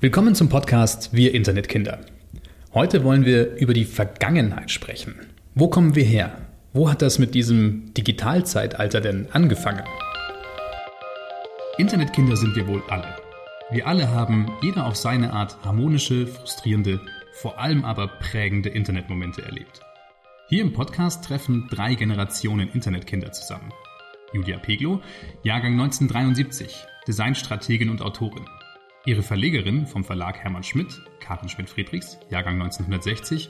Willkommen zum Podcast Wir Internetkinder. Heute wollen wir über die Vergangenheit sprechen. Wo kommen wir her? Wo hat das mit diesem Digitalzeitalter denn angefangen? Internetkinder sind wir wohl alle. Wir alle haben, jeder auf seine Art, harmonische, frustrierende, vor allem aber prägende Internetmomente erlebt. Hier im Podcast treffen drei Generationen Internetkinder zusammen. Julia Peglo, Jahrgang 1973, Designstrategin und Autorin. Ihre Verlegerin vom Verlag Hermann Schmidt, Karin Schmidt-Friedrichs, Jahrgang 1960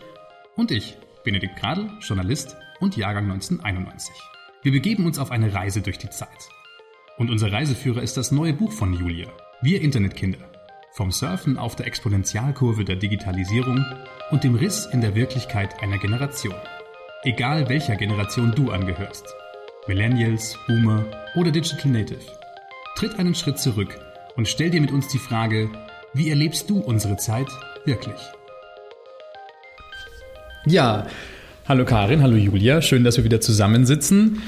und ich, Benedikt Gradl, Journalist und Jahrgang 1991. Wir begeben uns auf eine Reise durch die Zeit. Und unser Reiseführer ist das neue Buch von Julia, Wir Internetkinder. Vom Surfen auf der Exponentialkurve der Digitalisierung und dem Riss in der Wirklichkeit einer Generation. Egal welcher Generation du angehörst. Millennials, Boomer oder Digital Native. Tritt einen Schritt zurück und stell dir mit uns die Frage, wie erlebst du unsere Zeit wirklich? Ja, hallo Karin, hallo Julia, schön, dass wir wieder zusammensitzen.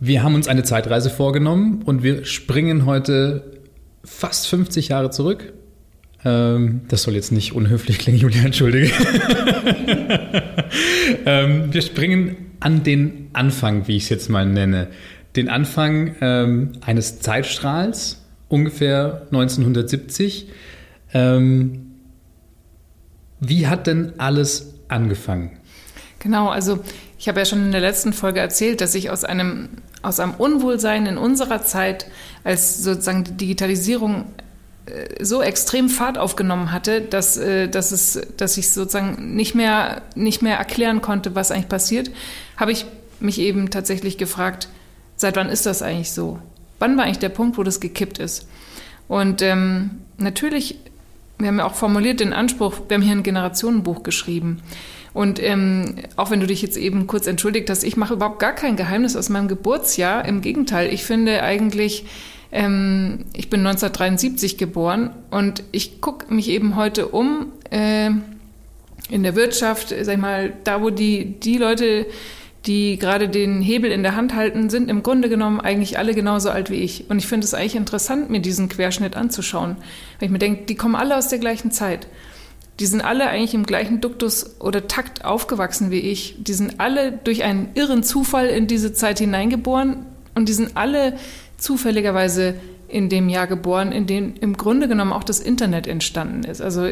Wir haben uns eine Zeitreise vorgenommen und wir springen heute fast 50 Jahre zurück. Ähm, das soll jetzt nicht unhöflich klingen, Julia, entschuldige. ähm, wir springen an den Anfang, wie ich es jetzt mal nenne. Den Anfang ähm, eines Zeitstrahls, ungefähr 1970. Ähm, wie hat denn alles angefangen? Genau, also ich habe ja schon in der letzten Folge erzählt, dass ich aus einem, aus einem Unwohlsein in unserer Zeit, als sozusagen die Digitalisierung äh, so extrem Fahrt aufgenommen hatte, dass, äh, dass, es, dass ich sozusagen nicht mehr, nicht mehr erklären konnte, was eigentlich passiert, habe ich mich eben tatsächlich gefragt, seit wann ist das eigentlich so? Wann war eigentlich der Punkt, wo das gekippt ist? Und ähm, natürlich, wir haben ja auch formuliert den Anspruch, wir haben hier ein Generationenbuch geschrieben. Und ähm, auch wenn du dich jetzt eben kurz entschuldigt hast, ich mache überhaupt gar kein Geheimnis aus meinem Geburtsjahr. Im Gegenteil, ich finde eigentlich, ähm, ich bin 1973 geboren und ich gucke mich eben heute um äh, in der Wirtschaft, sag ich mal, da wo die, die Leute die gerade den Hebel in der Hand halten, sind im Grunde genommen eigentlich alle genauso alt wie ich. Und ich finde es eigentlich interessant, mir diesen Querschnitt anzuschauen. Weil ich mir denke, die kommen alle aus der gleichen Zeit. Die sind alle eigentlich im gleichen Duktus oder Takt aufgewachsen wie ich. Die sind alle durch einen irren Zufall in diese Zeit hineingeboren und die sind alle zufälligerweise in dem Jahr geboren, in dem im Grunde genommen auch das Internet entstanden ist. Also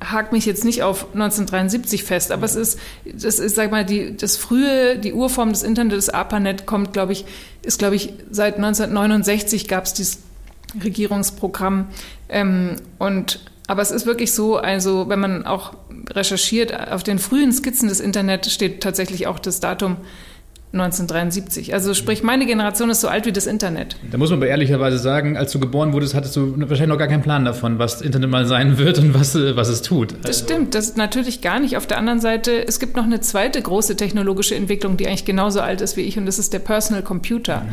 hakt mich jetzt nicht auf 1973 fest, aber es ist, das ist, sag mal, die, das frühe, die Urform des Internets, das ARPANET kommt, glaube ich, ist, glaube ich, seit 1969 gab es dieses Regierungsprogramm. Ähm, und, aber es ist wirklich so, also, wenn man auch recherchiert, auf den frühen Skizzen des Internets steht tatsächlich auch das Datum 1973. Also sprich, meine Generation ist so alt wie das Internet. Da muss man aber ehrlicherweise sagen, als du geboren wurdest, hattest du wahrscheinlich noch gar keinen Plan davon, was das Internet mal sein wird und was, was es tut. Das also. stimmt, das natürlich gar nicht. Auf der anderen Seite, es gibt noch eine zweite große technologische Entwicklung, die eigentlich genauso alt ist wie ich und das ist der Personal Computer. Mhm.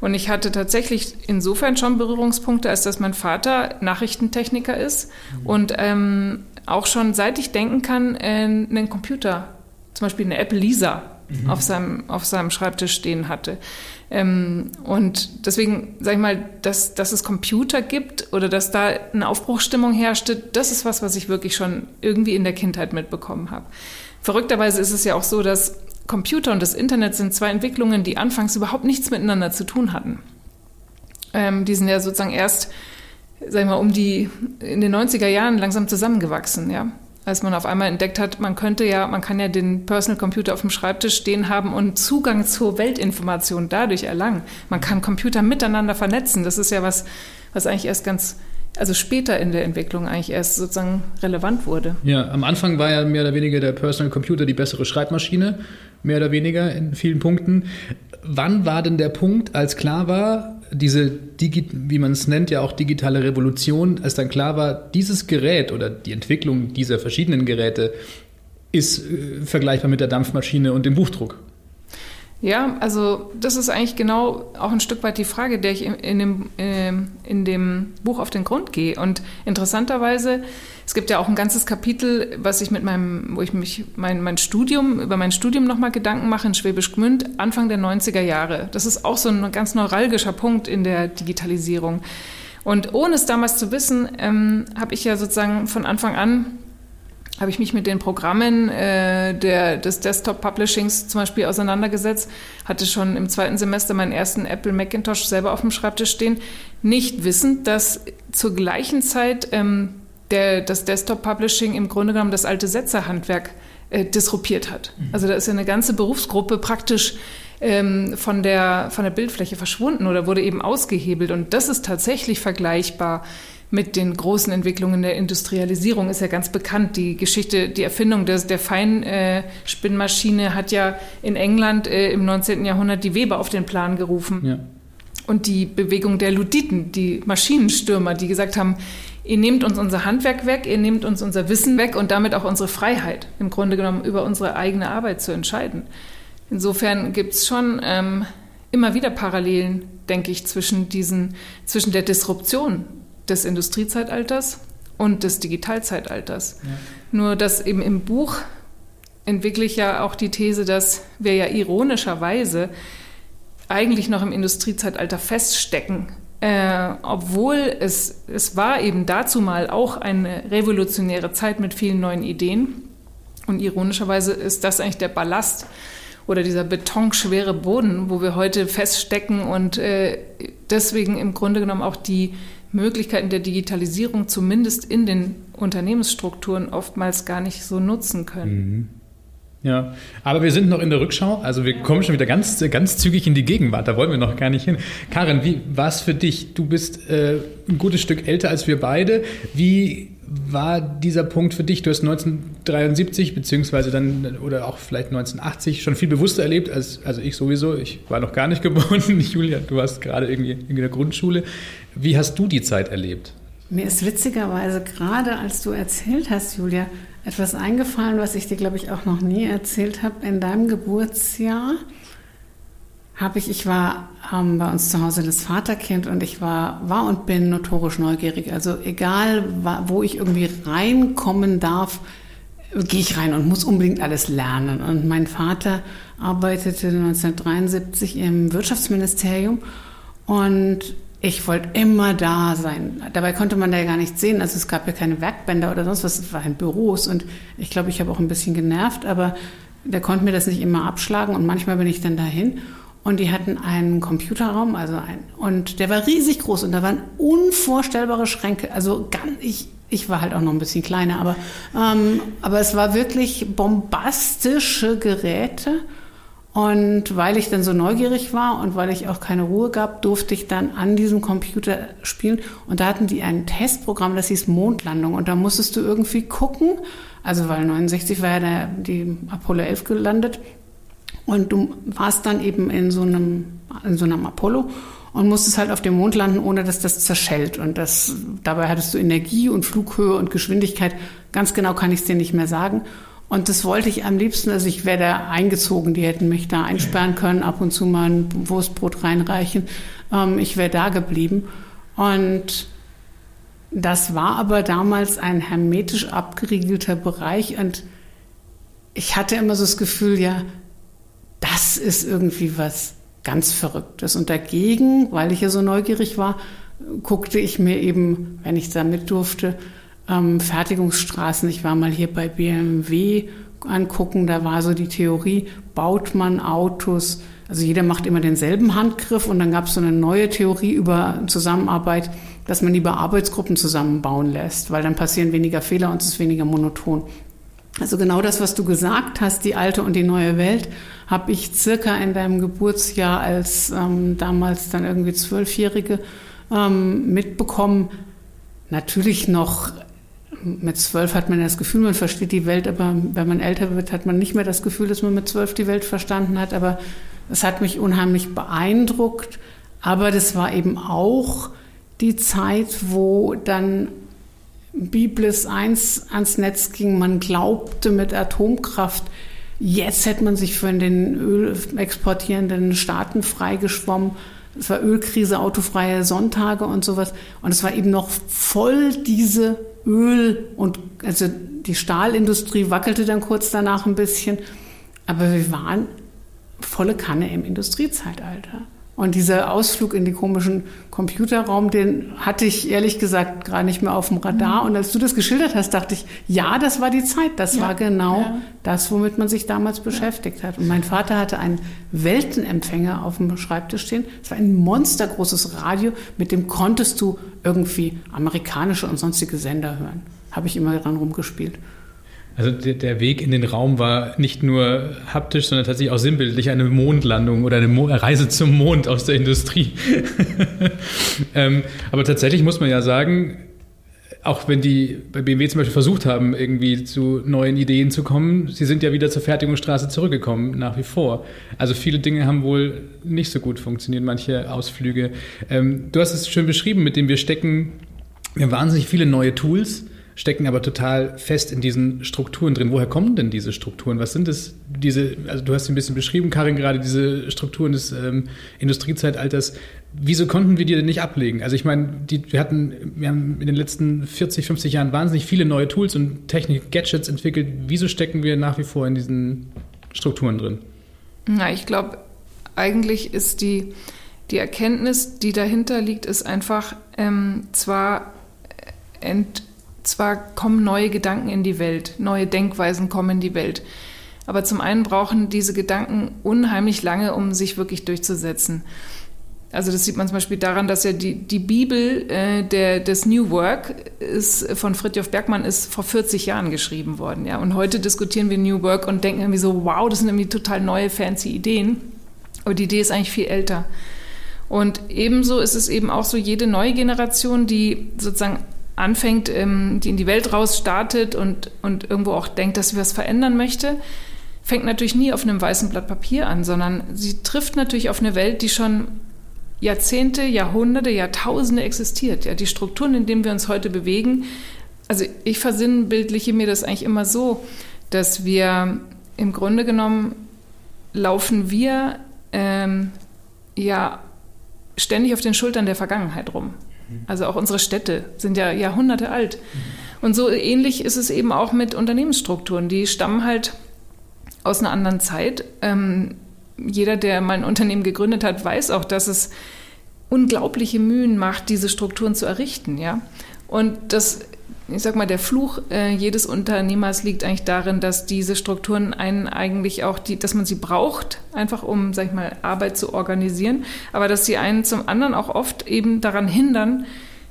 Und ich hatte tatsächlich insofern schon Berührungspunkte, als dass mein Vater Nachrichtentechniker ist mhm. und ähm, auch schon seit ich denken kann, äh, einen Computer, zum Beispiel eine Apple Lisa mhm. auf, seinem, auf seinem Schreibtisch stehen hatte. Ähm, und deswegen, sage ich mal, dass, dass es Computer gibt oder dass da eine Aufbruchstimmung herrschte, das ist was, was ich wirklich schon irgendwie in der Kindheit mitbekommen habe. Verrückterweise ist es ja auch so, dass Computer und das Internet sind zwei Entwicklungen, die anfangs überhaupt nichts miteinander zu tun hatten. Ähm, die sind ja sozusagen erst, sag ich mal, um die in den 90er Jahren langsam zusammengewachsen, ja als man auf einmal entdeckt hat, man könnte ja, man kann ja den Personal Computer auf dem Schreibtisch stehen haben und Zugang zur Weltinformation dadurch erlangen. Man kann Computer miteinander vernetzen. Das ist ja was, was eigentlich erst ganz, also später in der Entwicklung eigentlich erst sozusagen relevant wurde. Ja, am Anfang war ja mehr oder weniger der Personal Computer die bessere Schreibmaschine, mehr oder weniger in vielen Punkten. Wann war denn der Punkt, als klar war, diese, wie man es nennt, ja auch digitale Revolution, als dann klar war, dieses Gerät oder die Entwicklung dieser verschiedenen Geräte ist äh, vergleichbar mit der Dampfmaschine und dem Buchdruck. Ja, also das ist eigentlich genau auch ein Stück weit die Frage, der ich in dem, äh, in dem Buch auf den Grund gehe. Und interessanterweise, es gibt ja auch ein ganzes Kapitel, was ich mit meinem, wo ich mich mein, mein Studium, über mein Studium nochmal Gedanken mache in Schwäbisch Gmünd, Anfang der 90er Jahre. Das ist auch so ein ganz neuralgischer Punkt in der Digitalisierung. Und ohne es damals zu wissen, ähm, habe ich ja sozusagen von Anfang an habe ich mich mit den Programmen äh, der, des Desktop-Publishings zum Beispiel auseinandergesetzt, hatte schon im zweiten Semester meinen ersten Apple Macintosh selber auf dem Schreibtisch stehen, nicht wissend, dass zur gleichen Zeit ähm, der, das Desktop-Publishing im Grunde genommen das alte Setzerhandwerk äh, disruptiert hat. Mhm. Also da ist ja eine ganze Berufsgruppe praktisch ähm, von, der, von der Bildfläche verschwunden oder wurde eben ausgehebelt. Und das ist tatsächlich vergleichbar mit den großen Entwicklungen der Industrialisierung ist ja ganz bekannt. Die Geschichte, die Erfindung des, der Feinspinnmaschine äh, hat ja in England äh, im 19. Jahrhundert die Weber auf den Plan gerufen. Ja. Und die Bewegung der Luditen, die Maschinenstürmer, die gesagt haben, ihr nehmt uns unser Handwerk weg, ihr nehmt uns unser Wissen weg und damit auch unsere Freiheit, im Grunde genommen über unsere eigene Arbeit zu entscheiden. Insofern gibt es schon ähm, immer wieder Parallelen, denke ich, zwischen, diesen, zwischen der Disruption des Industriezeitalters und des Digitalzeitalters. Ja. Nur dass eben im Buch entwickle ich ja auch die These, dass wir ja ironischerweise eigentlich noch im Industriezeitalter feststecken, äh, obwohl es, es war eben dazu mal auch eine revolutionäre Zeit mit vielen neuen Ideen. Und ironischerweise ist das eigentlich der Ballast oder dieser betonschwere Boden, wo wir heute feststecken und äh, deswegen im Grunde genommen auch die Möglichkeiten der Digitalisierung zumindest in den Unternehmensstrukturen oftmals gar nicht so nutzen können. Mhm. Ja, aber wir sind noch in der Rückschau, also wir kommen schon wieder ganz, ganz zügig in die Gegenwart, da wollen wir noch gar nicht hin. Karin, wie war es für dich? Du bist äh, ein gutes Stück älter als wir beide. Wie war dieser Punkt für dich? Du hast 1973 beziehungsweise dann oder auch vielleicht 1980 schon viel bewusster erlebt als also ich sowieso. Ich war noch gar nicht geboren. Julia, du warst gerade irgendwie in der Grundschule. Wie hast du die Zeit erlebt? Mir ist witzigerweise gerade, als du erzählt hast, Julia, etwas eingefallen, was ich dir, glaube ich, auch noch nie erzählt habe. In deinem Geburtsjahr habe ich, ich war ähm, bei uns zu Hause das Vaterkind und ich war, war und bin notorisch neugierig. Also egal, wo ich irgendwie reinkommen darf, gehe ich rein und muss unbedingt alles lernen. Und mein Vater arbeitete 1973 im Wirtschaftsministerium und ich wollte immer da sein. Dabei konnte man da ja gar nichts sehen. Also es gab ja keine Werkbänder oder sonst was. Es waren Büros und ich glaube, ich habe auch ein bisschen genervt, aber der konnte mir das nicht immer abschlagen und manchmal bin ich dann dahin und die hatten einen Computerraum, also ein, und der war riesig groß und da waren unvorstellbare Schränke. Also ganz, ich, ich war halt auch noch ein bisschen kleiner, aber, ähm, aber es war wirklich bombastische Geräte. Und weil ich dann so neugierig war und weil ich auch keine Ruhe gab, durfte ich dann an diesem Computer spielen. Und da hatten die ein Testprogramm, das hieß Mondlandung. Und da musstest du irgendwie gucken, also weil 69 war ja der, die Apollo 11 gelandet. Und du warst dann eben in so einem, in so einem Apollo und musstest halt auf dem Mond landen, ohne dass das zerschellt. Und das, dabei hattest du Energie und Flughöhe und Geschwindigkeit. Ganz genau kann ich es dir nicht mehr sagen. Und das wollte ich am liebsten, also ich wäre da eingezogen, die hätten mich da einsperren können, ab und zu mal ein Wurstbrot reinreichen. Ähm, ich wäre da geblieben. Und das war aber damals ein hermetisch abgeriegelter Bereich und ich hatte immer so das Gefühl, ja, das ist irgendwie was ganz Verrücktes. Und dagegen, weil ich ja so neugierig war, guckte ich mir eben, wenn ich da mit durfte, ähm, Fertigungsstraßen. Ich war mal hier bei BMW angucken, da war so die Theorie, baut man Autos, also jeder macht immer denselben Handgriff und dann gab es so eine neue Theorie über Zusammenarbeit, dass man lieber Arbeitsgruppen zusammenbauen lässt, weil dann passieren weniger Fehler und es ist weniger monoton. Also genau das, was du gesagt hast, die alte und die neue Welt, habe ich circa in deinem Geburtsjahr als ähm, damals dann irgendwie Zwölfjährige ähm, mitbekommen. Natürlich noch mit zwölf hat man das Gefühl, man versteht die Welt, aber wenn man älter wird, hat man nicht mehr das Gefühl, dass man mit zwölf die Welt verstanden hat. Aber es hat mich unheimlich beeindruckt. Aber das war eben auch die Zeit, wo dann Biblis 1 ans Netz ging. Man glaubte mit Atomkraft, jetzt hätte man sich von den ölexportierenden Staaten freigeschwommen. Es war Ölkrise, autofreie Sonntage und sowas. Und es war eben noch voll diese Öl und also die Stahlindustrie wackelte dann kurz danach ein bisschen. Aber wir waren volle Kanne im Industriezeitalter. Und dieser Ausflug in den komischen Computerraum, den hatte ich ehrlich gesagt gar nicht mehr auf dem Radar. Mhm. Und als du das geschildert hast, dachte ich, ja, das war die Zeit. Das ja. war genau ja. das, womit man sich damals beschäftigt hat. Und mein Vater hatte einen Weltenempfänger auf dem Schreibtisch stehen. Es war ein monstergroßes Radio, mit dem konntest du irgendwie amerikanische und sonstige Sender hören. Habe ich immer dran rumgespielt. Also der, der, Weg in den Raum war nicht nur haptisch, sondern tatsächlich auch sinnbildlich eine Mondlandung oder eine Mo Reise zum Mond aus der Industrie. ähm, aber tatsächlich muss man ja sagen, auch wenn die bei BMW zum Beispiel versucht haben, irgendwie zu neuen Ideen zu kommen, sie sind ja wieder zur Fertigungsstraße zurückgekommen, nach wie vor. Also viele Dinge haben wohl nicht so gut funktioniert, manche Ausflüge. Ähm, du hast es schön beschrieben, mit dem wir stecken, wir haben wahnsinnig viele neue Tools stecken aber total fest in diesen Strukturen drin. Woher kommen denn diese Strukturen? Was sind es, diese, also du hast sie ein bisschen beschrieben, Karin, gerade diese Strukturen des ähm, Industriezeitalters. Wieso konnten wir die denn nicht ablegen? Also ich meine, die, wir hatten, wir haben in den letzten 40, 50 Jahren wahnsinnig viele neue Tools und Technik, Gadgets entwickelt. Wieso stecken wir nach wie vor in diesen Strukturen drin? Na, ich glaube, eigentlich ist die, die Erkenntnis, die dahinter liegt, ist einfach ähm, zwar ent, zwar kommen neue Gedanken in die Welt, neue Denkweisen kommen in die Welt, aber zum einen brauchen diese Gedanken unheimlich lange, um sich wirklich durchzusetzen. Also das sieht man zum Beispiel daran, dass ja die, die Bibel äh, der, des New Work ist, von Fritjof Bergmann ist vor 40 Jahren geschrieben worden. Ja? Und heute diskutieren wir New Work und denken irgendwie so, wow, das sind irgendwie total neue, fancy Ideen. Aber die Idee ist eigentlich viel älter. Und ebenso ist es eben auch so, jede neue Generation, die sozusagen anfängt, ähm, die in die Welt raus startet und, und irgendwo auch denkt, dass sie was verändern möchte, fängt natürlich nie auf einem weißen Blatt Papier an, sondern sie trifft natürlich auf eine Welt, die schon Jahrzehnte, Jahrhunderte, Jahrtausende existiert. Ja, die Strukturen, in denen wir uns heute bewegen. Also ich versinnbildliche mir das eigentlich immer so, dass wir im Grunde genommen laufen wir ähm, ja ständig auf den Schultern der Vergangenheit rum. Also auch unsere Städte sind ja Jahrhunderte alt. Und so ähnlich ist es eben auch mit Unternehmensstrukturen. Die stammen halt aus einer anderen Zeit. Ähm, jeder, der mal ein Unternehmen gegründet hat, weiß auch, dass es unglaubliche Mühen macht, diese Strukturen zu errichten. Ja? Und das ich sag mal, der Fluch äh, jedes Unternehmers liegt eigentlich darin, dass diese Strukturen einen eigentlich auch, die, dass man sie braucht, einfach um, sag ich mal, Arbeit zu organisieren, aber dass sie einen zum anderen auch oft eben daran hindern,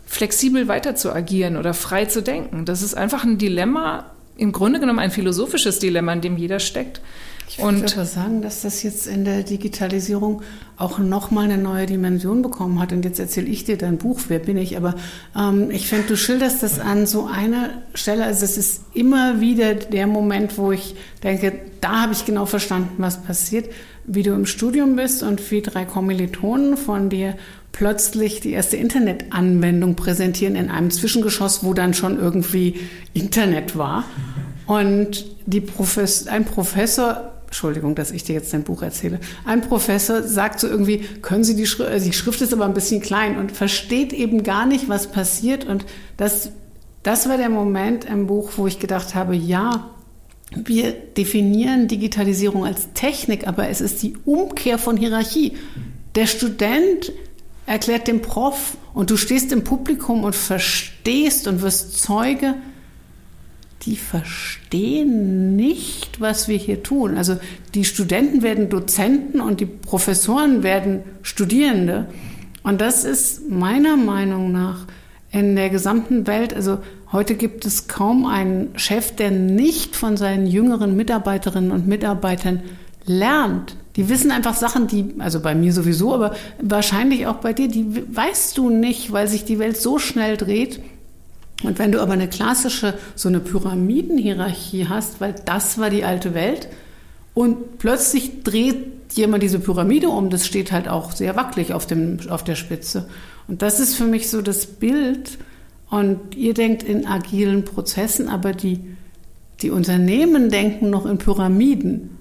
flexibel weiter zu agieren oder frei zu denken. Das ist einfach ein Dilemma, im Grunde genommen ein philosophisches Dilemma, in dem jeder steckt. Ich würde aber sagen, dass das jetzt in der Digitalisierung auch nochmal eine neue Dimension bekommen hat. Und jetzt erzähle ich dir dein Buch, wer bin ich? Aber ähm, ich finde, du schilderst das an so einer Stelle. Also es ist immer wieder der Moment, wo ich denke, da habe ich genau verstanden, was passiert. Wie du im Studium bist und wie drei Kommilitonen von dir plötzlich die erste Internetanwendung präsentieren in einem Zwischengeschoss, wo dann schon irgendwie Internet war. Und die Profes ein Professor Entschuldigung, dass ich dir jetzt dein Buch erzähle. Ein Professor sagt so irgendwie, können Sie die Schrift, also die Schrift ist aber ein bisschen klein und versteht eben gar nicht, was passiert. Und das, das war der Moment im Buch, wo ich gedacht habe, ja, wir definieren Digitalisierung als Technik, aber es ist die Umkehr von Hierarchie. Der Student erklärt dem Prof und du stehst im Publikum und verstehst und wirst Zeuge, die verstehen nicht, was wir hier tun. Also die Studenten werden Dozenten und die Professoren werden Studierende. Und das ist meiner Meinung nach in der gesamten Welt, also heute gibt es kaum einen Chef, der nicht von seinen jüngeren Mitarbeiterinnen und Mitarbeitern lernt. Die wissen einfach Sachen, die, also bei mir sowieso, aber wahrscheinlich auch bei dir, die weißt du nicht, weil sich die Welt so schnell dreht und wenn du aber eine klassische, so eine Pyramidenhierarchie hast, weil das war die alte Welt, und plötzlich dreht jemand diese Pyramide um, das steht halt auch sehr wackelig auf, dem, auf der Spitze. Und das ist für mich so das Bild. Und ihr denkt in agilen Prozessen, aber die, die Unternehmen denken noch in Pyramiden.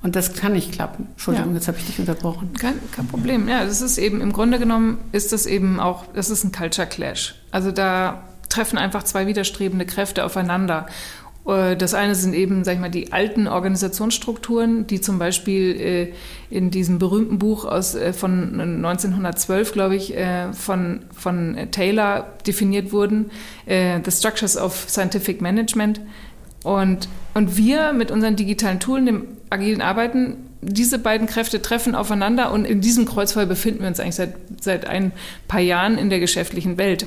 Und das kann nicht klappen. Entschuldigung, ja. jetzt habe ich dich unterbrochen. Kein, kein Problem. Ja, das ist eben, im Grunde genommen ist das eben auch, das ist ein Culture Clash. Also da treffen einfach zwei widerstrebende Kräfte aufeinander. Äh, das eine sind eben, sag ich mal, die alten Organisationsstrukturen, die zum Beispiel äh, in diesem berühmten Buch aus, äh, von 1912, glaube ich, von, von Taylor definiert wurden, The Structures of Scientific Management. Und, und wir mit unseren digitalen Tools, dem agilen Arbeiten, diese beiden Kräfte treffen aufeinander und in diesem Kreuzfeuer befinden wir uns eigentlich seit, seit ein paar Jahren in der geschäftlichen Welt.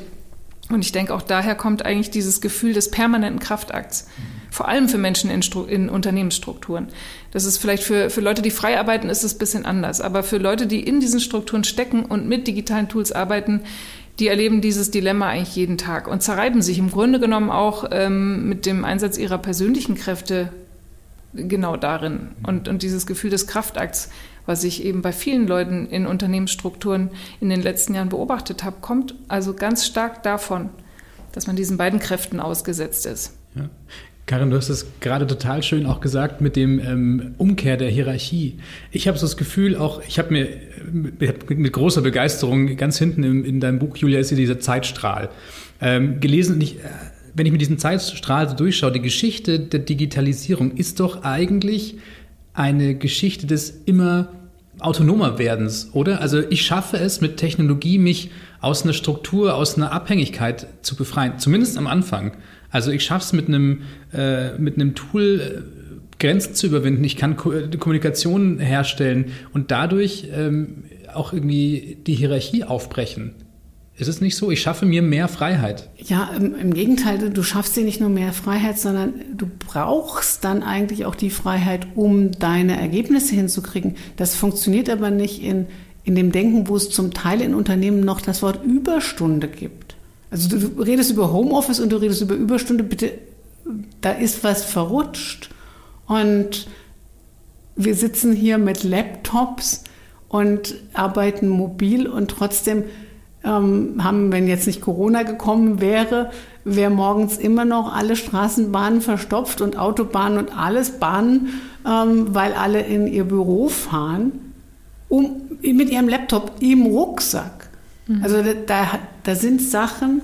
Und ich denke, auch daher kommt eigentlich dieses Gefühl des permanenten Kraftakts. Vor allem für Menschen in, in, Unternehmensstrukturen. Das ist vielleicht für, für Leute, die frei arbeiten, ist es ein bisschen anders. Aber für Leute, die in diesen Strukturen stecken und mit digitalen Tools arbeiten, die erleben dieses Dilemma eigentlich jeden Tag und zerreiben sich im Grunde genommen auch ähm, mit dem Einsatz ihrer persönlichen Kräfte genau darin. Und, und dieses Gefühl des Kraftakts was ich eben bei vielen Leuten in Unternehmensstrukturen in den letzten Jahren beobachtet habe, kommt also ganz stark davon, dass man diesen beiden Kräften ausgesetzt ist. Ja. Karin, du hast es gerade total schön auch gesagt mit dem ähm, Umkehr der Hierarchie. Ich habe so das Gefühl, auch ich habe mir mit, mit, großer Begeisterung ganz hinten in, in deinem Buch, Julia, ist hier dieser Zeitstrahl ähm, gelesen. Und ich, äh, wenn ich mir diesen Zeitstrahl so durchschaue, die Geschichte der Digitalisierung ist doch eigentlich eine Geschichte des immer autonomer Werdens, oder? Also ich schaffe es mit Technologie, mich aus einer Struktur, aus einer Abhängigkeit zu befreien, zumindest am Anfang. Also ich schaffe es mit einem, äh, mit einem Tool, äh, Grenzen zu überwinden. Ich kann Ko Kommunikation herstellen und dadurch ähm, auch irgendwie die Hierarchie aufbrechen. Ist es nicht so? Ich schaffe mir mehr Freiheit. Ja, im, im, Gegenteil, du schaffst dir nicht nur mehr Freiheit, sondern du brauchst dann eigentlich auch die Freiheit, um deine Ergebnisse hinzukriegen. Das funktioniert aber nicht in, in dem Denken, wo es zum Teil in Unternehmen noch das Wort Überstunde gibt. Also du, du redest über Homeoffice und du redest über Überstunde, bitte, da ist was verrutscht. Und wir sitzen hier mit Laptops und arbeiten mobil und trotzdem ähm, haben, wenn jetzt nicht Corona gekommen wäre, wäre morgens immer noch alle Straßenbahnen verstopft und Autobahnen und alles Bahnen, ähm, weil alle in ihr Büro fahren, um, mit ihrem Laptop im Rucksack. Mhm. Also da, da sind Sachen,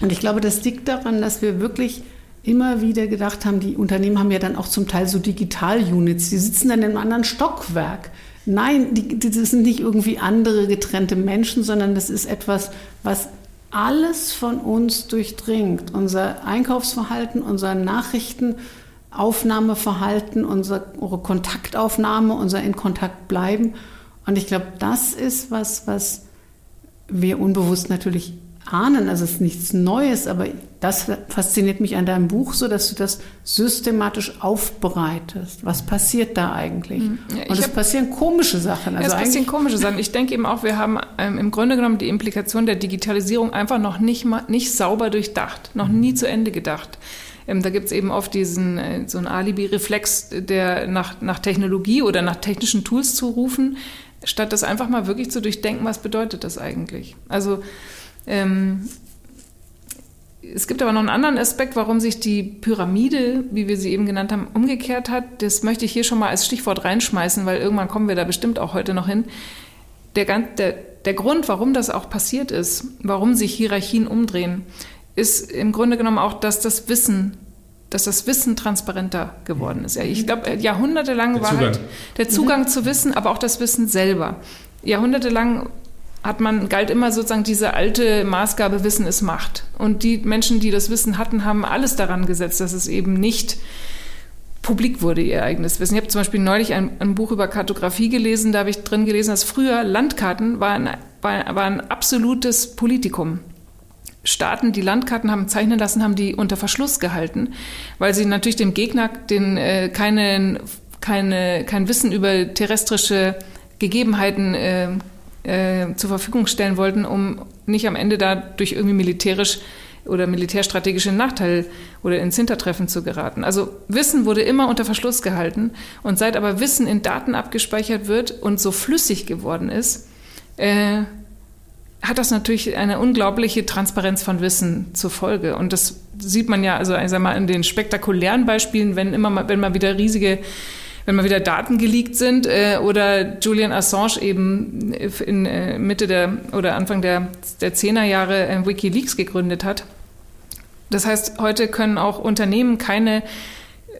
und ich glaube, das liegt daran, dass wir wirklich immer wieder gedacht haben, die Unternehmen haben ja dann auch zum Teil so Digital-Units, die sitzen dann in einem anderen Stockwerk. Nein, die, das sind nicht irgendwie andere getrennte Menschen, sondern das ist etwas, was alles von uns durchdringt. Unser Einkaufsverhalten, unser Nachrichtenaufnahmeverhalten, unsere Kontaktaufnahme, unser in Kontakt bleiben. Und ich glaube, das ist was, was wir unbewusst natürlich ahnen. Also es ist nichts Neues, aber das fasziniert mich an deinem Buch so, dass du das systematisch aufbereitest. Was passiert da eigentlich? Mhm. Ja, Und es hab, passieren komische Sachen. Also ja, es passieren komische Sachen. Ich denke eben auch, wir haben ähm, im Grunde genommen die Implikation der Digitalisierung einfach noch nicht, mal, nicht sauber durchdacht, noch nie zu Ende gedacht. Ähm, da gibt es eben oft diesen äh, so einen Alibi-Reflex, der nach, nach Technologie oder nach technischen Tools zu rufen, statt das einfach mal wirklich zu durchdenken, was bedeutet das eigentlich? Also ähm, es gibt aber noch einen anderen Aspekt, warum sich die Pyramide, wie wir sie eben genannt haben, umgekehrt hat. Das möchte ich hier schon mal als Stichwort reinschmeißen, weil irgendwann kommen wir da bestimmt auch heute noch hin. Der, der, der Grund, warum das auch passiert ist, warum sich Hierarchien umdrehen, ist im Grunde genommen auch, dass das Wissen, dass das Wissen transparenter geworden ist. Ja, ich glaube, jahrhundertelang der war Zugang. halt der Zugang mhm. zu Wissen, aber auch das Wissen selber. Jahrhundertelang hat man, galt immer sozusagen diese alte Maßgabe, Wissen ist Macht. Und die Menschen, die das Wissen hatten, haben alles daran gesetzt, dass es eben nicht publik wurde, ihr eigenes Wissen. Ich habe zum Beispiel neulich ein, ein Buch über Kartografie gelesen, da habe ich drin gelesen, dass früher Landkarten waren, war, war ein absolutes Politikum. Staaten, die Landkarten haben zeichnen lassen, haben die unter Verschluss gehalten, weil sie natürlich dem Gegner den, äh, keine, keine, kein Wissen über terrestrische Gegebenheiten äh, äh, zur Verfügung stellen wollten, um nicht am Ende da durch irgendwie militärisch oder militärstrategische Nachteil oder ins Hintertreffen zu geraten. Also Wissen wurde immer unter Verschluss gehalten und seit aber Wissen in Daten abgespeichert wird und so flüssig geworden ist, äh, hat das natürlich eine unglaubliche Transparenz von Wissen zur Folge. Und das sieht man ja, also ich sag mal, in den spektakulären Beispielen, wenn immer mal, wenn mal wieder riesige wenn mal wieder Daten geleakt sind äh, oder Julian Assange eben in äh, Mitte der oder Anfang der, der 10er Jahre äh, WikiLeaks gegründet hat, Das heißt, heute können auch Unternehmen keine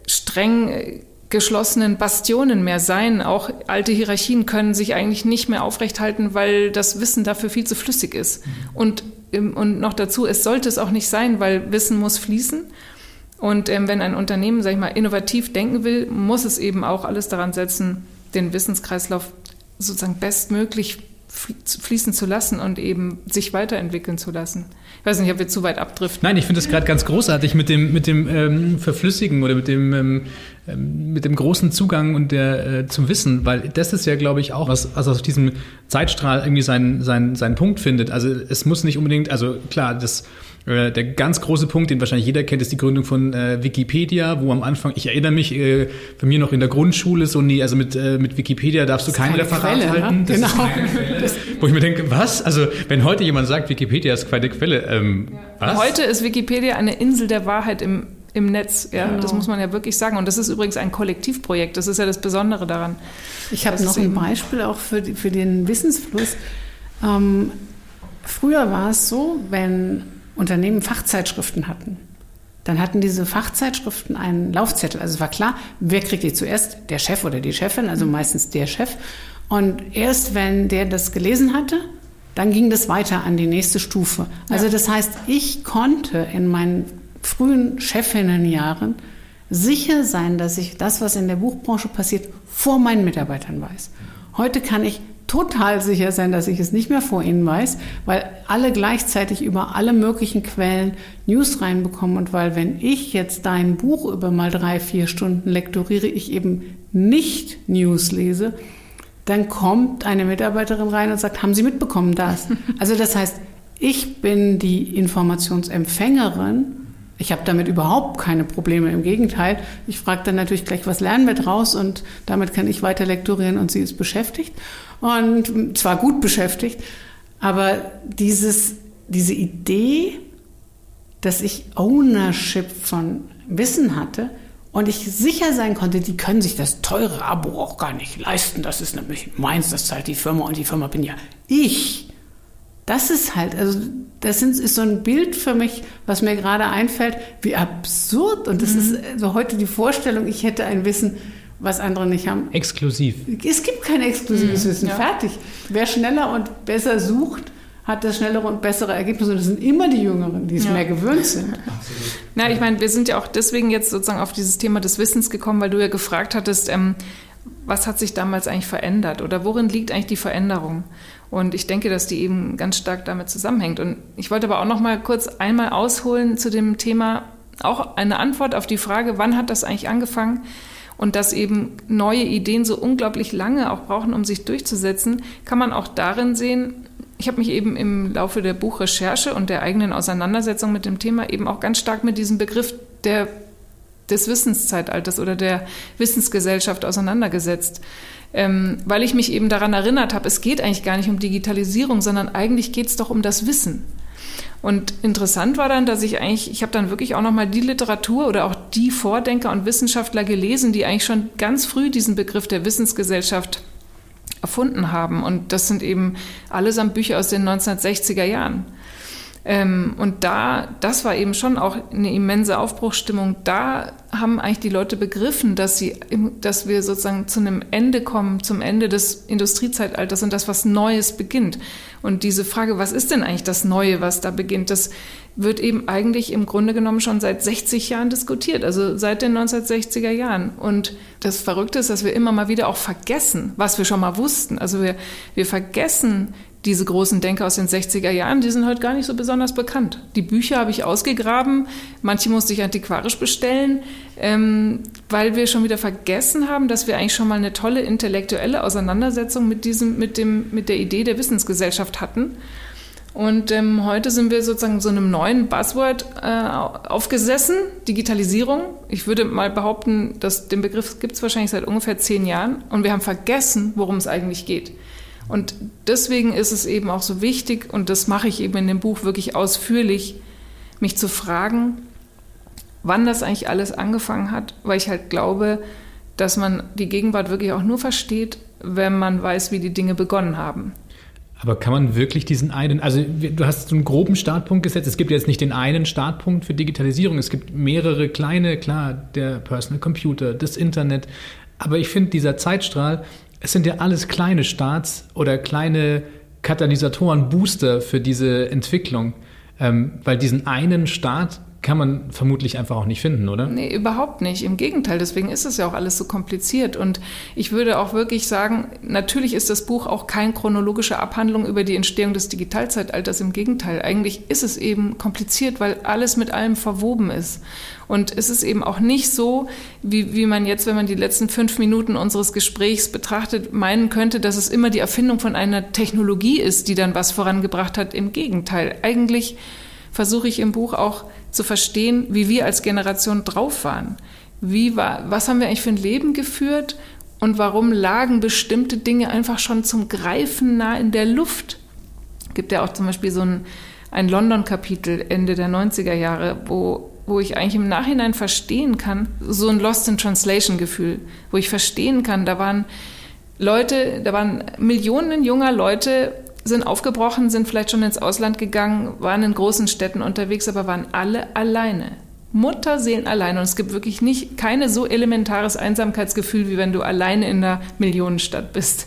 streng geschlossenen Bastionen mehr sein. Auch alte Hierarchien können sich eigentlich nicht mehr aufrechthalten, weil das Wissen dafür viel zu flüssig ist. Und, ähm, und noch dazu, es sollte es auch nicht sein, weil Wissen muss fließen. Und ähm, wenn ein Unternehmen, sag ich mal, innovativ denken will, muss es eben auch alles daran setzen, den Wissenskreislauf sozusagen bestmöglich fließen zu lassen und eben sich weiterentwickeln zu lassen. Ich weiß nicht, ob wir zu weit abdriften. Nein, ich finde das gerade ganz großartig mit dem, mit dem ähm, Verflüssigen oder mit dem, ähm, ähm, mit dem großen Zugang und der, äh, zum Wissen, weil das ist ja, glaube ich, auch was, was aus diesem Zeitstrahl irgendwie seinen, seinen, seinen Punkt findet. Also es muss nicht unbedingt, also klar, das der ganz große Punkt, den wahrscheinlich jeder kennt, ist die Gründung von äh, Wikipedia, wo am Anfang, ich erinnere mich, äh, bei mir noch in der Grundschule so, nee, also mit, äh, mit Wikipedia darfst du kein Referat Quelle, halten. Ne? genau. Das, wo ich mir denke, was? Also wenn heute jemand sagt, Wikipedia ist keine Quelle, ähm, was? Heute ist Wikipedia eine Insel der Wahrheit im im Netz. Ja, genau. das muss man ja wirklich sagen. Und das ist übrigens ein Kollektivprojekt. Das ist ja das Besondere daran. Ich habe noch ein Beispiel auch für, für den Wissensfluss. Ähm, früher war es so, wenn Unternehmen Fachzeitschriften hatten. Dann hatten diese Fachzeitschriften einen Laufzettel. Also es war klar, wer kriegt die zuerst? Der Chef oder die Chefin, also meistens der Chef. Und erst wenn der das gelesen hatte, dann ging das weiter an die nächste Stufe. Also das heißt, ich konnte in meinen frühen Chefinnenjahren sicher sein, dass ich das, was in der Buchbranche passiert, vor meinen Mitarbeitern weiß. Heute kann ich total sicher sein, dass ich es nicht mehr vor Ihnen weiß, weil alle gleichzeitig über alle möglichen Quellen News reinbekommen und weil wenn ich jetzt dein Buch über mal drei, vier Stunden lektoriere, ich eben nicht News lese, dann kommt eine Mitarbeiterin rein und sagt, haben Sie mitbekommen das? Also das heißt, ich bin die Informationsempfängerin. Ich habe damit überhaupt keine Probleme. Im Gegenteil, ich frage dann natürlich gleich, was lernen wir draus und damit kann ich weiter lektorieren und sie ist beschäftigt und zwar gut beschäftigt, aber dieses, diese Idee, dass ich Ownership von Wissen hatte und ich sicher sein konnte, die können sich das teure Abo auch gar nicht leisten. Das ist nämlich meins, das zahlt die Firma und die Firma bin ja ich. Das ist halt, also das ist so ein Bild für mich, was mir gerade einfällt, wie absurd. Und das mhm. ist so also heute die Vorstellung, ich hätte ein Wissen, was andere nicht haben. Exklusiv. Es gibt kein exklusives mhm, Wissen. Ja. Fertig. Wer schneller und besser sucht, hat das schnellere und bessere Ergebnis. Und das sind immer die Jüngeren, die es ja. mehr gewöhnt sind. Absolut. Na, ich meine, wir sind ja auch deswegen jetzt sozusagen auf dieses Thema des Wissens gekommen, weil du ja gefragt hattest, ähm, was hat sich damals eigentlich verändert oder worin liegt eigentlich die Veränderung? Und ich denke, dass die eben ganz stark damit zusammenhängt. Und ich wollte aber auch noch mal kurz einmal ausholen zu dem Thema, auch eine Antwort auf die Frage, wann hat das eigentlich angefangen? Und dass eben neue Ideen so unglaublich lange auch brauchen, um sich durchzusetzen, kann man auch darin sehen, ich habe mich eben im Laufe der Buchrecherche und der eigenen Auseinandersetzung mit dem Thema eben auch ganz stark mit diesem Begriff der, des Wissenszeitalters oder der Wissensgesellschaft auseinandergesetzt. Ähm, weil ich mich eben daran erinnert habe, es geht eigentlich gar nicht um Digitalisierung, sondern eigentlich geht es doch um das Wissen. Und interessant war dann, dass ich eigentlich, ich habe dann wirklich auch nochmal die Literatur oder auch die Vordenker und Wissenschaftler gelesen, die eigentlich schon ganz früh diesen Begriff der Wissensgesellschaft erfunden haben. Und das sind eben allesamt Bücher aus den 1960er Jahren. Ähm, und da, das war eben schon auch eine immense Aufbruchsstimmung. Da haben eigentlich die Leute begriffen, dass sie, dass wir sozusagen zu einem Ende kommen, zum Ende des Industriezeitalters und das was Neues beginnt. Und diese Frage, was ist denn eigentlich das Neue, was da beginnt, das wird eben eigentlich im Grunde genommen schon seit 60 Jahren diskutiert, also seit den 1960er Jahren. Und das Verrückte ist, dass wir immer mal wieder auch vergessen, was wir schon mal wussten. Also wir, wir vergessen diese großen Denker aus den 60er Jahren, die sind heute gar nicht so besonders bekannt. Die Bücher habe ich ausgegraben, manche musste ich antiquarisch bestellen, ähm, weil wir schon wieder vergessen haben, dass wir eigentlich schon mal eine tolle intellektuelle Auseinandersetzung mit, diesem, mit, dem, mit der Idee der Wissensgesellschaft hatten. Und ähm, heute sind wir sozusagen so einem neuen Buzzword äh, aufgesessen, Digitalisierung. Ich würde mal behaupten, dass den Begriff gibt es wahrscheinlich seit ungefähr zehn Jahren und wir haben vergessen, worum es eigentlich geht. Und deswegen ist es eben auch so wichtig, und das mache ich eben in dem Buch wirklich ausführlich, mich zu fragen, wann das eigentlich alles angefangen hat, weil ich halt glaube, dass man die Gegenwart wirklich auch nur versteht, wenn man weiß, wie die Dinge begonnen haben. Aber kann man wirklich diesen einen, also du hast einen groben Startpunkt gesetzt. Es gibt jetzt nicht den einen Startpunkt für Digitalisierung. Es gibt mehrere kleine, klar, der Personal Computer, das Internet. Aber ich finde, dieser Zeitstrahl, es sind ja alles kleine Starts oder kleine Katalysatoren, Booster für diese Entwicklung. Ähm, weil diesen einen Start kann man vermutlich einfach auch nicht finden, oder? Nee, überhaupt nicht. Im Gegenteil, deswegen ist es ja auch alles so kompliziert. Und ich würde auch wirklich sagen, natürlich ist das Buch auch keine chronologische Abhandlung über die Entstehung des Digitalzeitalters. Im Gegenteil, eigentlich ist es eben kompliziert, weil alles mit allem verwoben ist. Und es ist eben auch nicht so, wie, wie man jetzt, wenn man die letzten fünf Minuten unseres Gesprächs betrachtet, meinen könnte, dass es immer die Erfindung von einer Technologie ist, die dann was vorangebracht hat. Im Gegenteil, eigentlich versuche ich im Buch auch zu verstehen, wie wir als Generation drauf waren. Wie war, was haben wir eigentlich für ein Leben geführt und warum lagen bestimmte Dinge einfach schon zum Greifen nah in der Luft? Gibt ja auch zum Beispiel so ein, ein London-Kapitel Ende der 90er Jahre, wo, wo ich eigentlich im Nachhinein verstehen kann, so ein Lost in Translation-Gefühl, wo ich verstehen kann, da waren Leute, da waren Millionen junger Leute sind aufgebrochen, sind vielleicht schon ins Ausland gegangen, waren in großen Städten unterwegs, aber waren alle alleine. Mutterseelen alleine. Und es gibt wirklich nicht keine so elementares Einsamkeitsgefühl, wie wenn du alleine in einer Millionenstadt bist.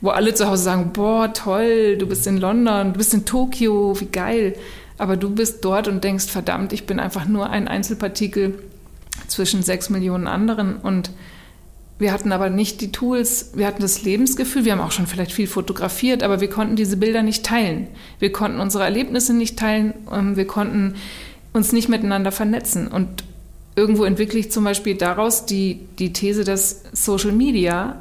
Wo alle zu Hause sagen, boah, toll, du bist in London, du bist in Tokio, wie geil. Aber du bist dort und denkst, verdammt, ich bin einfach nur ein Einzelpartikel zwischen sechs Millionen anderen. Und wir hatten aber nicht die Tools, wir hatten das Lebensgefühl, wir haben auch schon vielleicht viel fotografiert, aber wir konnten diese Bilder nicht teilen. Wir konnten unsere Erlebnisse nicht teilen, ähm, wir konnten uns nicht miteinander vernetzen. Und irgendwo entwickle ich zum Beispiel daraus die, die These, dass Social Media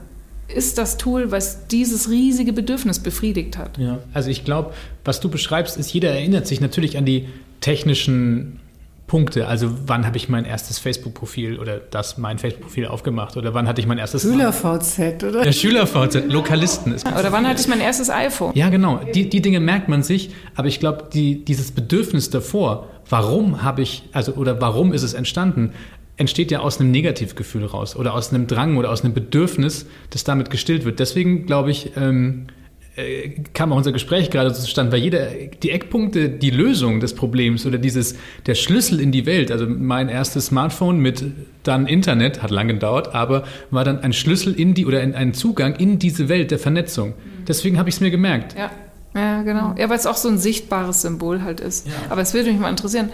ist das Tool, was dieses riesige Bedürfnis befriedigt hat. Ja, also ich glaube, was du beschreibst, ist, jeder erinnert sich natürlich an die technischen Punkte. Also wann habe ich mein erstes Facebook-Profil oder das mein Facebook-Profil aufgemacht oder wann hatte ich mein erstes Schüler-VZ, oder? Der Schüler-VZ, Lokalisten. oder wann hatte ich mein erstes iPhone? Ja, genau. Die, die Dinge merkt man sich, aber ich glaube, die, dieses Bedürfnis davor, warum habe ich, also oder warum ist es entstanden, entsteht ja aus einem Negativgefühl raus oder aus einem Drang oder aus einem Bedürfnis, das damit gestillt wird. Deswegen glaube ich, ähm, äh, kam auch unser Gespräch gerade zustande, weil jeder, die Eckpunkte, die Lösung des Problems oder dieses, der Schlüssel in die Welt, also mein erstes Smartphone mit dann Internet, hat lange gedauert, aber war dann ein Schlüssel in die oder ein Zugang in diese Welt der Vernetzung. Deswegen habe ich es mir gemerkt. Ja. Ja, genau. Ja, weil es auch so ein sichtbares Symbol halt ist. Ja. Aber es würde mich mal interessieren,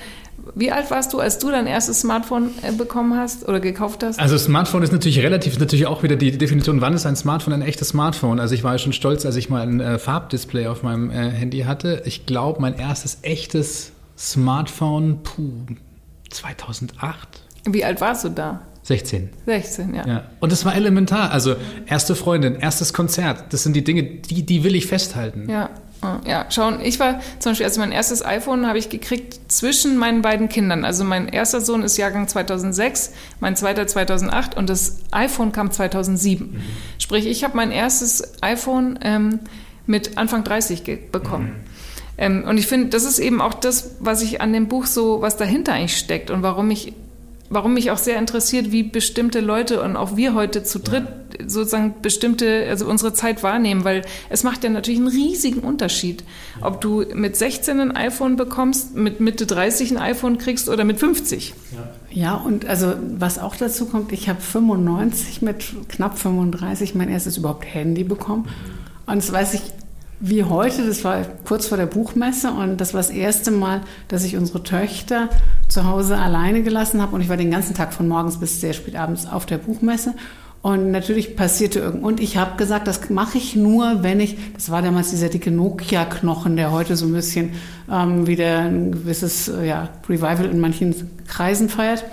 wie alt warst du, als du dein erstes Smartphone äh, bekommen hast oder gekauft hast? Also Smartphone ist natürlich relativ, ist natürlich auch wieder die Definition, wann ist ein Smartphone ein echtes Smartphone? Also ich war ja schon stolz, als ich mal ein äh, Farbdisplay auf meinem äh, Handy hatte. Ich glaube, mein erstes echtes Smartphone, puh, 2008. Wie alt warst du da? 16. 16, ja. ja. Und das war elementar. Also erste Freundin, erstes Konzert, das sind die Dinge, die, die will ich festhalten. Ja. Ja, schauen, ich war zum Beispiel, also mein erstes iPhone habe ich gekriegt zwischen meinen beiden Kindern. Also mein erster Sohn ist Jahrgang 2006, mein zweiter 2008 und das iPhone kam 2007. Mhm. Sprich, ich habe mein erstes iPhone ähm, mit Anfang 30 bekommen. Mhm. Ähm, und ich finde, das ist eben auch das, was ich an dem Buch so, was dahinter eigentlich steckt und warum ich warum mich auch sehr interessiert, wie bestimmte Leute und auch wir heute zu dritt ja. sozusagen bestimmte, also unsere Zeit wahrnehmen, weil es macht ja natürlich einen riesigen Unterschied, ja. ob du mit 16 ein iPhone bekommst, mit Mitte 30 ein iPhone kriegst oder mit 50. Ja. Ja, und also was auch dazu kommt, ich habe 95 mit knapp 35 mein erstes überhaupt Handy bekommen. Und das weiß ich wie heute, das war kurz vor der Buchmesse und das war das erste Mal, dass ich unsere Töchter zu Hause alleine gelassen habe und ich war den ganzen Tag von morgens bis sehr spät abends auf der Buchmesse und natürlich passierte irgend und ich habe gesagt, das mache ich nur, wenn ich, das war damals dieser dicke Nokia-Knochen, der heute so ein bisschen ähm, wieder ein gewisses äh, ja, Revival in manchen Kreisen feiert.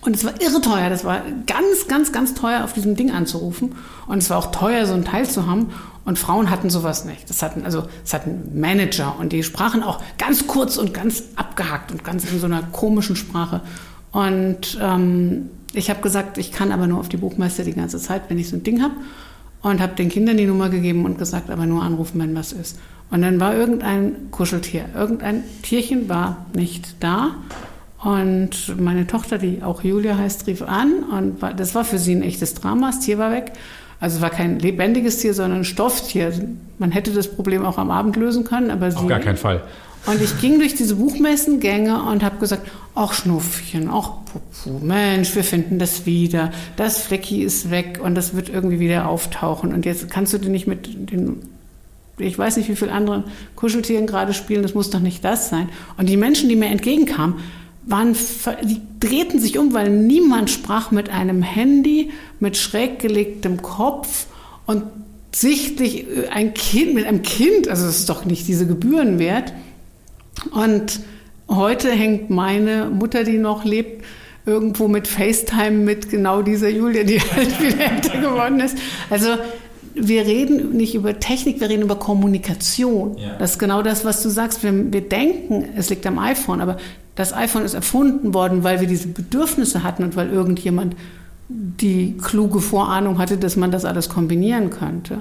Und es war irre teuer. Das war ganz, ganz, ganz teuer, auf diesem Ding anzurufen. Und es war auch teuer, so ein Teil zu haben. Und Frauen hatten sowas nicht. Das hatten, also, es hatten Manager und die sprachen auch ganz kurz und ganz abgehackt und ganz in so einer komischen Sprache. Und ähm, ich habe gesagt, ich kann aber nur auf die Buchmesse die ganze Zeit, wenn ich so ein Ding habe. Und habe den Kindern die Nummer gegeben und gesagt, aber nur anrufen, wenn was ist. Und dann war irgendein Kuscheltier. Irgendein Tierchen war nicht da. Und meine Tochter, die auch Julia heißt, rief an und das war für sie ein echtes Drama. Das Tier war weg. Also es war kein lebendiges Tier, sondern ein Stofftier. Man hätte das Problem auch am Abend lösen können, aber Auf gar keinen Fall. Und ich ging durch diese Buchmessengänge und habe gesagt, ach Schnuffchen, ach Pupu, Mensch, wir finden das wieder. Das Flecki ist weg und das wird irgendwie wieder auftauchen. Und jetzt kannst du dir nicht mit den, ich weiß nicht, wie viele anderen Kuscheltieren gerade spielen, das muss doch nicht das sein. Und die Menschen, die mir entgegenkamen, waren, die drehten sich um, weil niemand sprach mit einem Handy, mit schräg gelegtem Kopf und sichtlich ein Kind, mit einem Kind, also das ist doch nicht diese Gebühren wert. Und heute hängt meine Mutter, die noch lebt, irgendwo mit FaceTime mit genau dieser Julia, die halt wieder älter geworden ist. Also wir reden nicht über Technik, wir reden über Kommunikation. Ja. Das ist genau das, was du sagst. Wir, wir denken, es liegt am iPhone, aber das iPhone ist erfunden worden, weil wir diese Bedürfnisse hatten und weil irgendjemand die kluge Vorahnung hatte, dass man das alles kombinieren könnte.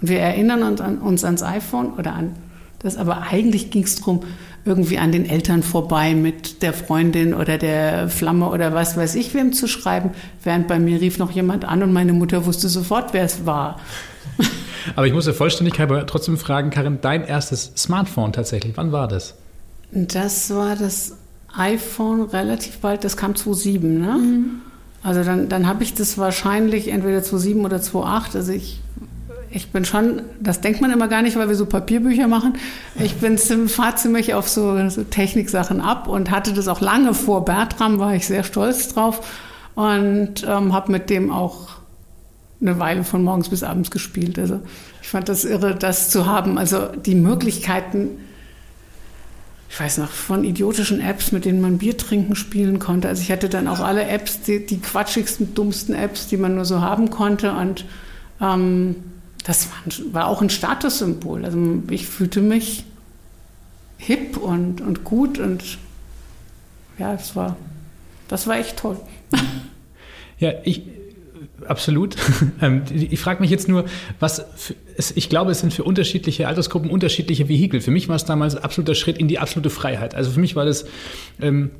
Und wir erinnern uns, an, uns ans iPhone oder an das, aber eigentlich ging es darum, irgendwie an den Eltern vorbei mit der Freundin oder der Flamme oder was weiß ich wem zu schreiben, während bei mir rief noch jemand an und meine Mutter wusste sofort, wer es war. Aber ich muss der Vollständigkeit trotzdem fragen, Karin, dein erstes Smartphone tatsächlich, wann war das? Das war das iPhone relativ bald, das kam 2007, ne? Mhm. Also dann, dann habe ich das wahrscheinlich entweder 2007 oder 2008. Also ich ich bin schon, das denkt man immer gar nicht, weil wir so Papierbücher machen. Ich bin fahre ziemlich auf so, so Techniksachen ab und hatte das auch lange vor Bertram, war ich sehr stolz drauf und ähm, habe mit dem auch eine Weile von morgens bis abends gespielt. Also ich fand das irre, das zu haben. Also die Möglichkeiten, ich weiß noch, von idiotischen Apps, mit denen man Bier trinken spielen konnte. Also ich hatte dann auch alle Apps, die, die quatschigsten, dummsten Apps, die man nur so haben konnte und ähm, das war, war auch ein Statussymbol. Also ich fühlte mich hip und, und gut und ja, das war, das war echt toll. Ja, ich, absolut. Ähm, ich frage mich jetzt nur, was für, ich glaube, es sind für unterschiedliche Altersgruppen unterschiedliche Vehikel. Für mich war es damals absoluter Schritt in die absolute Freiheit. Also für mich war das ähm,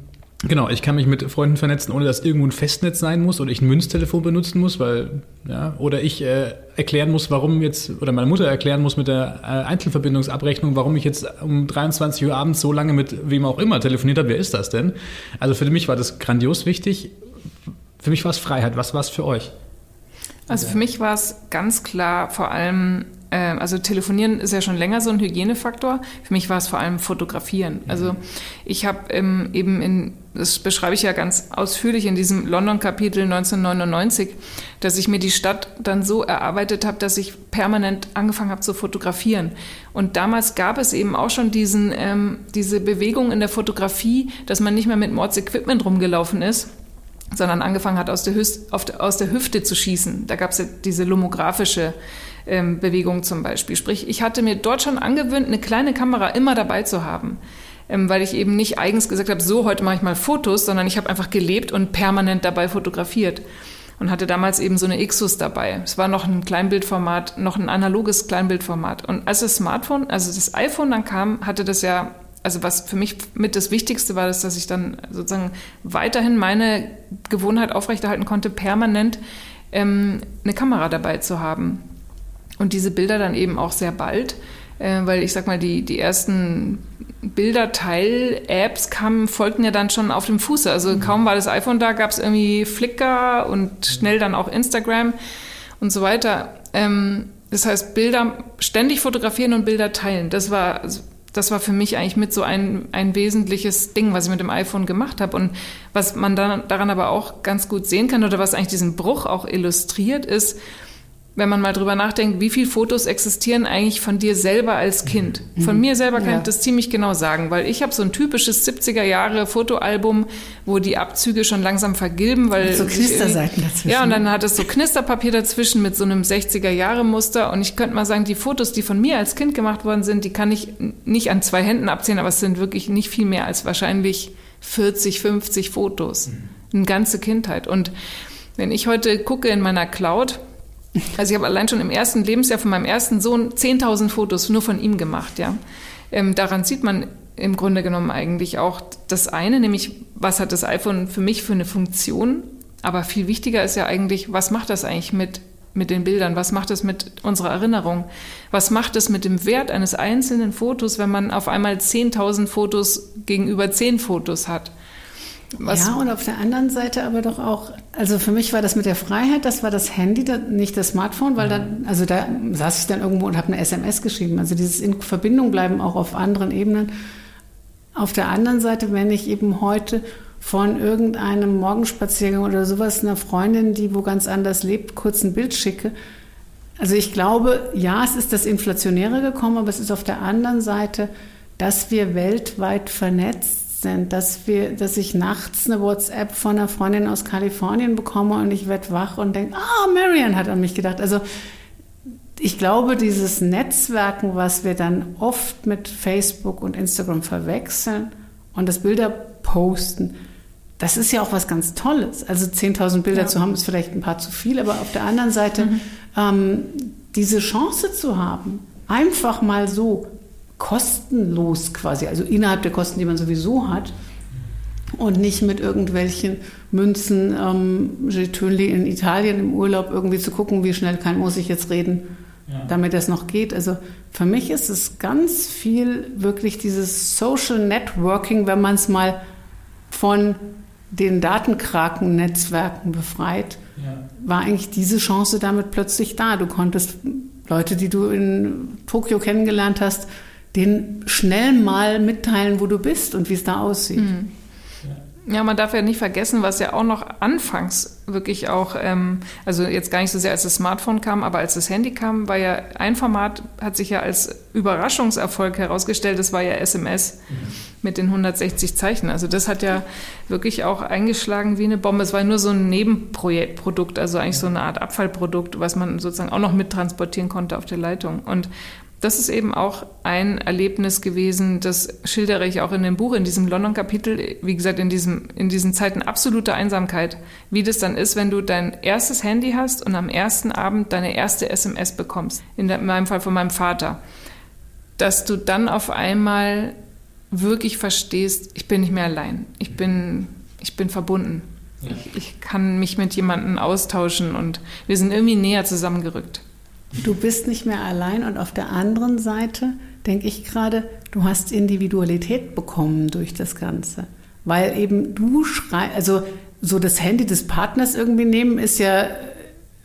Genau, ich kann mich mit Freunden vernetzen, ohne dass irgendwo ein Festnetz sein muss oder ich ein Münztelefon benutzen muss, weil ja, oder ich äh, erklären muss, warum jetzt oder meine Mutter erklären muss mit der äh, Einzelverbindungsabrechnung, warum ich jetzt um 23 Uhr abends so lange mit wem auch immer telefoniert habe. Wer ist das denn? Also für mich war das grandios wichtig. Für mich war es Freiheit. Was war es für euch? Also für mich war es ganz klar vor allem ähm, also telefonieren ist ja schon länger so ein Hygienefaktor. Für mich war es vor allem fotografieren. Also ich habe ähm, eben in, das beschreibe ich ja ganz ausführlich in diesem London-Kapitel 1999, dass ich mir die Stadt dann so erarbeitet habe, dass ich permanent angefangen habe zu fotografieren. Und damals gab es eben auch schon diesen, ähm, diese Bewegung in der Fotografie, dass man nicht mehr mit Mords-Equipment rumgelaufen ist, sondern angefangen hat, aus der, Hüste, aus der Hüfte zu schießen. Da gab es ja diese lomographische ähm, Bewegung zum Beispiel. Sprich, ich hatte mir dort schon angewöhnt, eine kleine Kamera immer dabei zu haben. Ähm, weil ich eben nicht eigens gesagt habe, so heute mache ich mal Fotos, sondern ich habe einfach gelebt und permanent dabei fotografiert und hatte damals eben so eine Xus dabei. Es war noch ein Kleinbildformat, noch ein analoges Kleinbildformat. Und als das Smartphone, also das iPhone dann kam, hatte das ja, also was für mich mit das Wichtigste war, ist, dass ich dann sozusagen weiterhin meine Gewohnheit aufrechterhalten konnte, permanent ähm, eine Kamera dabei zu haben. Und diese Bilder dann eben auch sehr bald, äh, weil ich sag mal, die, die ersten Bilderteil-Apps kamen, folgten ja dann schon auf dem Fuße. Also mhm. kaum war das iPhone da, gab es irgendwie Flickr und schnell dann auch Instagram und so weiter. Ähm, das heißt, Bilder ständig fotografieren und Bilder teilen. Das war, das war für mich eigentlich mit so ein, ein wesentliches Ding, was ich mit dem iPhone gemacht habe. Und was man dann daran aber auch ganz gut sehen kann oder was eigentlich diesen Bruch auch illustriert, ist, wenn man mal drüber nachdenkt, wie viele Fotos existieren eigentlich von dir selber als Kind. Von mhm. mir selber kann ja. ich das ziemlich genau sagen, weil ich habe so ein typisches 70er Jahre Fotoalbum, wo die Abzüge schon langsam vergilben, weil mit so Knisterseiten dazwischen. Ja, und dann hat es so Knisterpapier dazwischen mit so einem 60er Jahre Muster und ich könnte mal sagen, die Fotos, die von mir als Kind gemacht worden sind, die kann ich nicht an zwei Händen abzählen, aber es sind wirklich nicht viel mehr als wahrscheinlich 40, 50 Fotos. Mhm. Eine ganze Kindheit und wenn ich heute gucke in meiner Cloud, also ich habe allein schon im ersten Lebensjahr von meinem ersten Sohn 10.000 Fotos nur von ihm gemacht, ja. Ähm, daran sieht man im Grunde genommen eigentlich auch das eine, nämlich was hat das iPhone für mich für eine Funktion, aber viel wichtiger ist ja eigentlich, was macht das eigentlich mit mit den Bildern? Was macht es mit unserer Erinnerung? Was macht es mit dem Wert eines einzelnen Fotos, wenn man auf einmal 10.000 Fotos gegenüber 10 Fotos hat? Was ja, und auf der anderen Seite aber doch auch, also für mich war das mit der Freiheit, das war das Handy, nicht das Smartphone, weil dann, also da saß ich dann irgendwo und habe eine SMS geschrieben. Also dieses in Verbindung bleiben auch auf anderen Ebenen. Auf der anderen Seite, wenn ich eben heute von irgendeinem Morgenspaziergang oder sowas einer Freundin, die wo ganz anders lebt, kurz ein Bild schicke. Also ich glaube, ja, es ist das Inflationäre gekommen, aber es ist auf der anderen Seite, dass wir weltweit vernetzt sind, dass wir, dass ich nachts eine WhatsApp von einer Freundin aus Kalifornien bekomme und ich werde wach und denke, ah, Marian hat an mich gedacht. Also ich glaube, dieses Netzwerken, was wir dann oft mit Facebook und Instagram verwechseln und das Bilder posten, das ist ja auch was ganz Tolles. Also 10.000 Bilder ja. zu haben, ist vielleicht ein paar zu viel, aber auf der anderen Seite mhm. ähm, diese Chance zu haben, einfach mal so kostenlos quasi, also innerhalb der Kosten, die man sowieso hat, und nicht mit irgendwelchen Münzen, ähm, Getönli in Italien im Urlaub irgendwie zu gucken, wie schnell kann, muss ich jetzt reden, ja. damit das noch geht. Also für mich ist es ganz viel wirklich dieses Social Networking, wenn man es mal von den Datenkraken-Netzwerken befreit, ja. war eigentlich diese Chance damit plötzlich da. Du konntest Leute, die du in Tokio kennengelernt hast, denen schnell mal mitteilen, wo du bist und wie es da aussieht. Mhm. Ja, man darf ja nicht vergessen, was ja auch noch anfangs wirklich auch, ähm, also jetzt gar nicht so sehr als das Smartphone kam, aber als das Handy kam, war ja ein Format, hat sich ja als Überraschungserfolg herausgestellt, das war ja SMS mhm. mit den 160 Zeichen. Also das hat ja wirklich auch eingeschlagen wie eine Bombe. Es war nur so ein Nebenprodukt, also eigentlich so eine Art Abfallprodukt, was man sozusagen auch noch mittransportieren konnte auf der Leitung. Und das ist eben auch ein Erlebnis gewesen, das schildere ich auch in dem Buch, in diesem London-Kapitel, wie gesagt, in, diesem, in diesen Zeiten absoluter Einsamkeit, wie das dann ist, wenn du dein erstes Handy hast und am ersten Abend deine erste SMS bekommst, in, meinem Fall von meinem Vater, dass du dann auf einmal wirklich verstehst, ich bin nicht mehr allein, ich bin, ich bin verbunden. Ja. Ich, ich kann mich mit jemandem austauschen und wir sind irgendwie näher zusammengerückt. Du bist nicht mehr allein und auf der anderen Seite denke ich gerade, du hast Individualität bekommen durch das Ganze. Weil eben du schreibst, also so das Handy des Partners irgendwie nehmen ist ja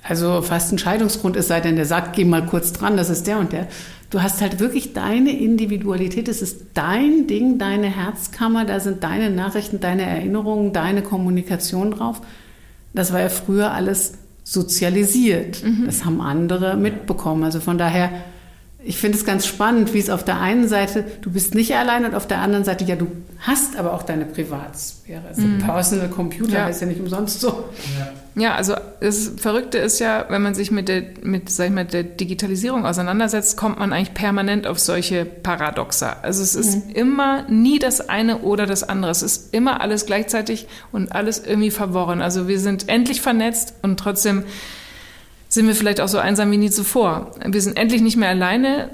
also fast ein Scheidungsgrund, es sei denn, der sagt, geh mal kurz dran, das ist der und der. Du hast halt wirklich deine Individualität, es ist dein Ding, deine Herzkammer, da sind deine Nachrichten, deine Erinnerungen, deine Kommunikation drauf. Das war ja früher alles sozialisiert. Mhm. Das haben andere mitbekommen. Also von daher, ich finde es ganz spannend, wie es auf der einen Seite, du bist nicht allein und auf der anderen Seite, ja, du hast aber auch deine Privatsphäre. Also mhm. Personal Computer ja. ist ja nicht umsonst so. Ja. Ja, also das Verrückte ist ja, wenn man sich mit der, mit, sag ich mal, der Digitalisierung auseinandersetzt, kommt man eigentlich permanent auf solche Paradoxa. Also es ist mhm. immer nie das eine oder das andere. Es ist immer alles gleichzeitig und alles irgendwie verworren. Also wir sind endlich vernetzt und trotzdem sind wir vielleicht auch so einsam wie nie zuvor. Wir sind endlich nicht mehr alleine,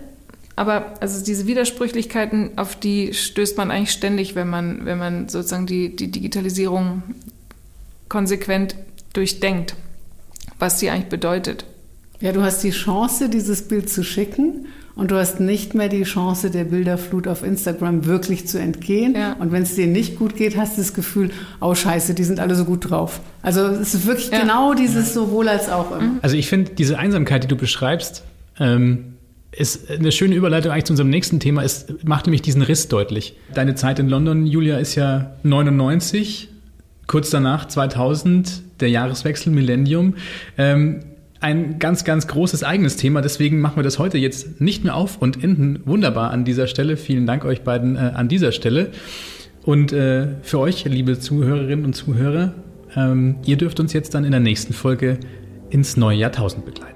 aber also diese Widersprüchlichkeiten, auf die stößt man eigentlich ständig, wenn man, wenn man sozusagen die, die Digitalisierung konsequent durchdenkt, was sie eigentlich bedeutet. Ja, du hast die Chance, dieses Bild zu schicken und du hast nicht mehr die Chance, der Bilderflut auf Instagram wirklich zu entgehen. Ja. Und wenn es dir nicht gut geht, hast du das Gefühl, oh scheiße, die sind alle so gut drauf. Also es ist wirklich ja. genau dieses sowohl als auch immer. Also ich finde, diese Einsamkeit, die du beschreibst, ähm, ist eine schöne Überleitung eigentlich zu unserem nächsten Thema. Es macht nämlich diesen Riss deutlich. Deine Zeit in London, Julia, ist ja 99 kurz danach 2000 der Jahreswechsel Millennium. Ähm, ein ganz, ganz großes eigenes Thema. Deswegen machen wir das heute jetzt nicht mehr auf und enden wunderbar an dieser Stelle. Vielen Dank euch beiden äh, an dieser Stelle. Und äh, für euch, liebe Zuhörerinnen und Zuhörer, ähm, ihr dürft uns jetzt dann in der nächsten Folge ins neue Jahrtausend begleiten.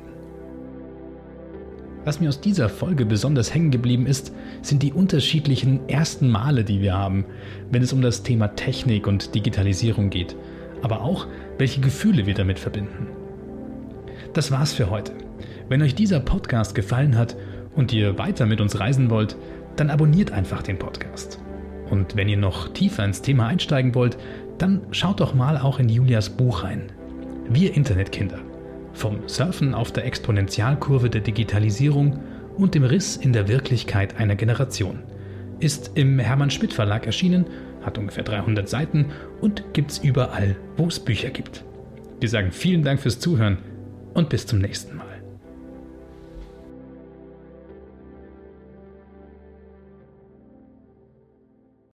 Was mir aus dieser Folge besonders hängen geblieben ist, sind die unterschiedlichen ersten Male, die wir haben, wenn es um das Thema Technik und Digitalisierung geht, aber auch, welche Gefühle wir damit verbinden. Das war's für heute. Wenn euch dieser Podcast gefallen hat und ihr weiter mit uns reisen wollt, dann abonniert einfach den Podcast. Und wenn ihr noch tiefer ins Thema einsteigen wollt, dann schaut doch mal auch in Julias Buch rein. Wir Internetkinder vom Surfen auf der Exponentialkurve der Digitalisierung und dem Riss in der Wirklichkeit einer Generation. Ist im Hermann Schmidt Verlag erschienen, hat ungefähr 300 Seiten und gibt's überall, wo es Bücher gibt. Wir sagen vielen Dank fürs Zuhören und bis zum nächsten.